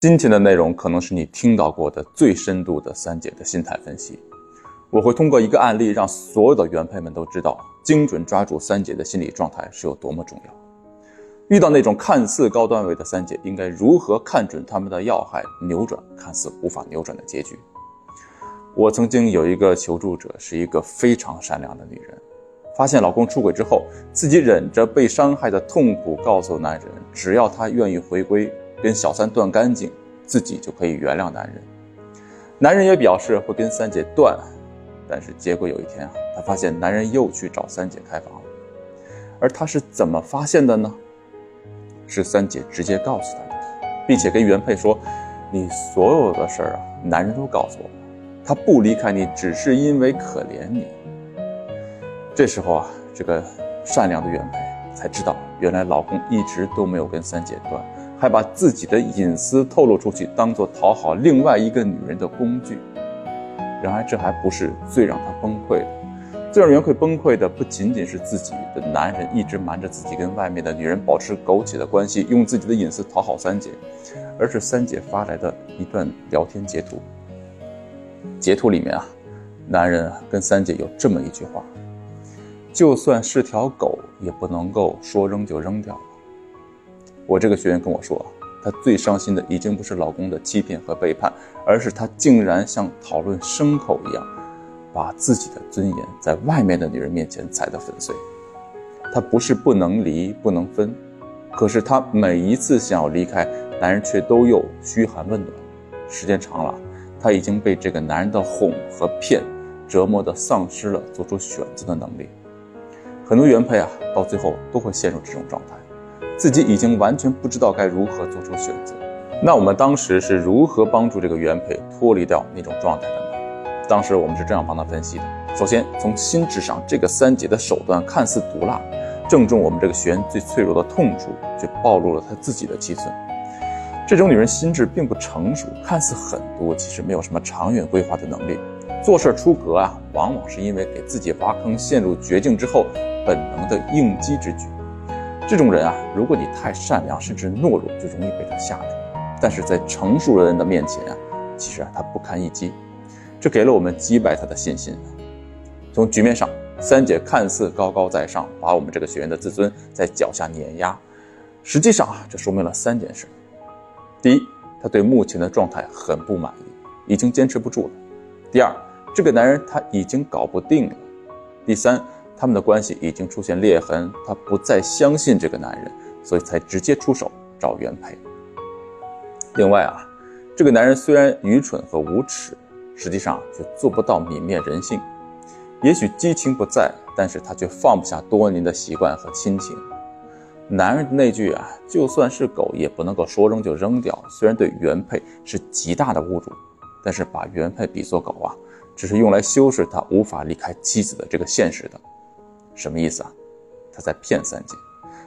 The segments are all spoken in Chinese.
今天的内容可能是你听到过的最深度的三姐的心态分析。我会通过一个案例，让所有的原配们都知道，精准抓住三姐的心理状态是有多么重要。遇到那种看似高段位的三姐，应该如何看准他们的要害，扭转看似无法扭转的结局？我曾经有一个求助者，是一个非常善良的女人，发现老公出轨之后，自己忍着被伤害的痛苦，告诉男人，只要他愿意回归。跟小三断干净，自己就可以原谅男人。男人也表示会跟三姐断，但是结果有一天啊，他发现男人又去找三姐开房了。而他是怎么发现的呢？是三姐直接告诉他的，并且跟原配说：“你所有的事儿啊，男人都告诉我了。他不离开你，只是因为可怜你。”这时候啊，这个善良的原配才知道，原来老公一直都没有跟三姐断。还把自己的隐私透露出去，当做讨好另外一个女人的工具。然而，这还不是最让他崩溃的。最让袁奎崩溃的，不仅仅是自己的男人一直瞒着自己跟外面的女人保持苟且的关系，用自己的隐私讨好三姐，而是三姐发来的一段聊天截图。截图里面啊，男人跟三姐有这么一句话：“就算是条狗，也不能够说扔就扔掉。”我这个学员跟我说，她最伤心的已经不是老公的欺骗和背叛，而是她竟然像讨论牲口一样，把自己的尊严在外面的女人面前踩得粉碎。她不是不能离不能分，可是她每一次想要离开，男人却都又嘘寒问暖。时间长了，她已经被这个男人的哄和骗折磨的丧失了做出选择的能力。很多原配啊，到最后都会陷入这种状态。自己已经完全不知道该如何做出选择，那我们当时是如何帮助这个原配脱离掉那种状态的呢？当时我们是这样帮他分析的：首先，从心智上，这个三姐的手段看似毒辣，正中我们这个学员最脆弱的痛处，却暴露了她自己的七寸。这种女人心智并不成熟，看似狠毒，其实没有什么长远规划的能力。做事出格啊，往往是因为给自己挖坑，陷入绝境之后本能的应激之举。这种人啊，如果你太善良，甚至懦弱，就容易被他吓住。但是在成熟的人的面前啊，其实啊他不堪一击，这给了我们击败他的信心。从局面上，三姐看似高高在上，把我们这个学员的自尊在脚下碾压，实际上啊，这说明了三件事：第一，他对目前的状态很不满意，已经坚持不住了；第二，这个男人他已经搞不定了；第三。他们的关系已经出现裂痕，他不再相信这个男人，所以才直接出手找原配。另外啊，这个男人虽然愚蠢和无耻，实际上却做不到泯灭人性。也许激情不在，但是他却放不下多年的习惯和亲情。男人的那句啊，就算是狗也不能够说扔就扔掉，虽然对原配是极大的侮辱，但是把原配比作狗啊，只是用来修饰他无法离开妻子的这个现实的。什么意思啊？他在骗三姐，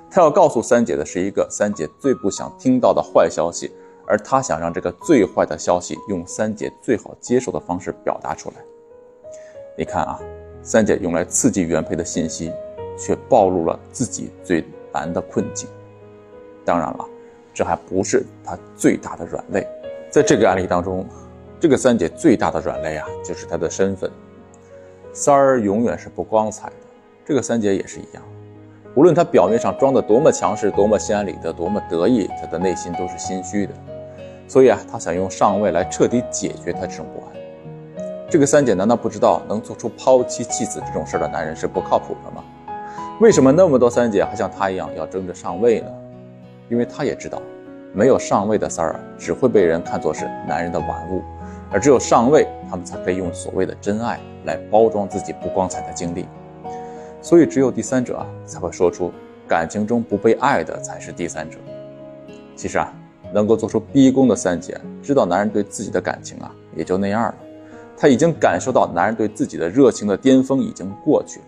他要告诉三姐的是一个三姐最不想听到的坏消息，而他想让这个最坏的消息用三姐最好接受的方式表达出来。你看啊，三姐用来刺激原配的信息，却暴露了自己最难的困境。当然了，这还不是他最大的软肋。在这个案例当中，这个三姐最大的软肋啊，就是她的身份。三儿永远是不光彩的。这个三姐也是一样，无论她表面上装的多么强势、多么心安理得、多么得意，她的内心都是心虚的。所以啊，她想用上位来彻底解决她这种不安。这个三姐难道不知道能做出抛妻弃子这种事儿的男人是不靠谱的吗？为什么那么多三姐还像她一样要争着上位呢？因为她也知道，没有上位的三儿只会被人看作是男人的玩物，而只有上位，他们才可以用所谓的真爱来包装自己不光彩的经历。所以，只有第三者啊，才会说出感情中不被爱的才是第三者。其实啊，能够做出逼宫的三姐，知道男人对自己的感情啊，也就那样了。她已经感受到男人对自己的热情的巅峰已经过去了。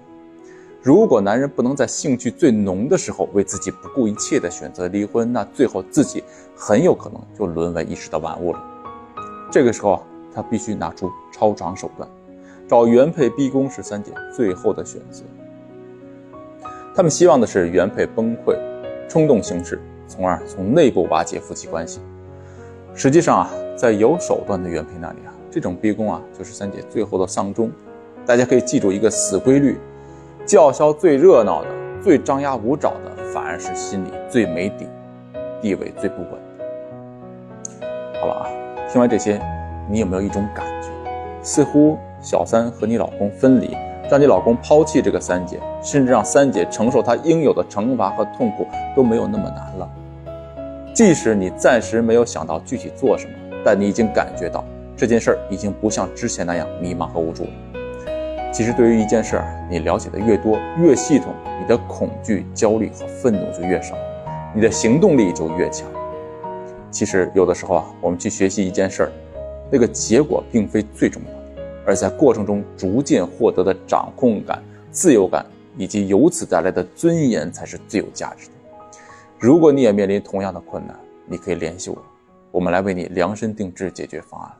如果男人不能在兴趣最浓的时候为自己不顾一切的选择离婚，那最后自己很有可能就沦为一时的玩物了。这个时候啊，他必须拿出超常手段，找原配逼宫是三姐最后的选择。他们希望的是原配崩溃，冲动行事，从而从内部瓦解夫妻关系。实际上啊，在有手段的原配那里啊，这种逼宫啊，就是三姐最后的丧钟。大家可以记住一个死规律：叫嚣最热闹的、最张牙舞爪的，反而是心里最没底、地位最不稳。好了啊，听完这些，你有没有一种感觉，似乎小三和你老公分离，让你老公抛弃这个三姐，甚至让三姐承受她应有的惩罚和痛苦，都没有那么难了？即使你暂时没有想到具体做什么，但你已经感觉到这件事儿已经不像之前那样迷茫和无助了。其实，对于一件事儿，你了解的越多、越系统，你的恐惧、焦虑和愤怒就越少，你的行动力就越强。其实，有的时候啊，我们去学习一件事儿，那个结果并非最重要，而在过程中逐渐获得的掌控感、自由感，以及由此带来的尊严，才是最有价值的。如果你也面临同样的困难，你可以联系我，我们来为你量身定制解决方案。